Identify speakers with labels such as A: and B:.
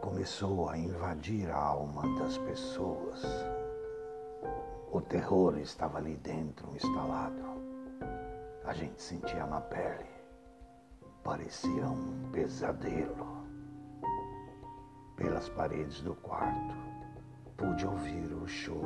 A: começou a invadir a alma das pessoas. O terror estava ali dentro, instalado. A gente sentia na pele. Parecia um pesadelo. Pelas paredes do quarto, pude ouvir o choro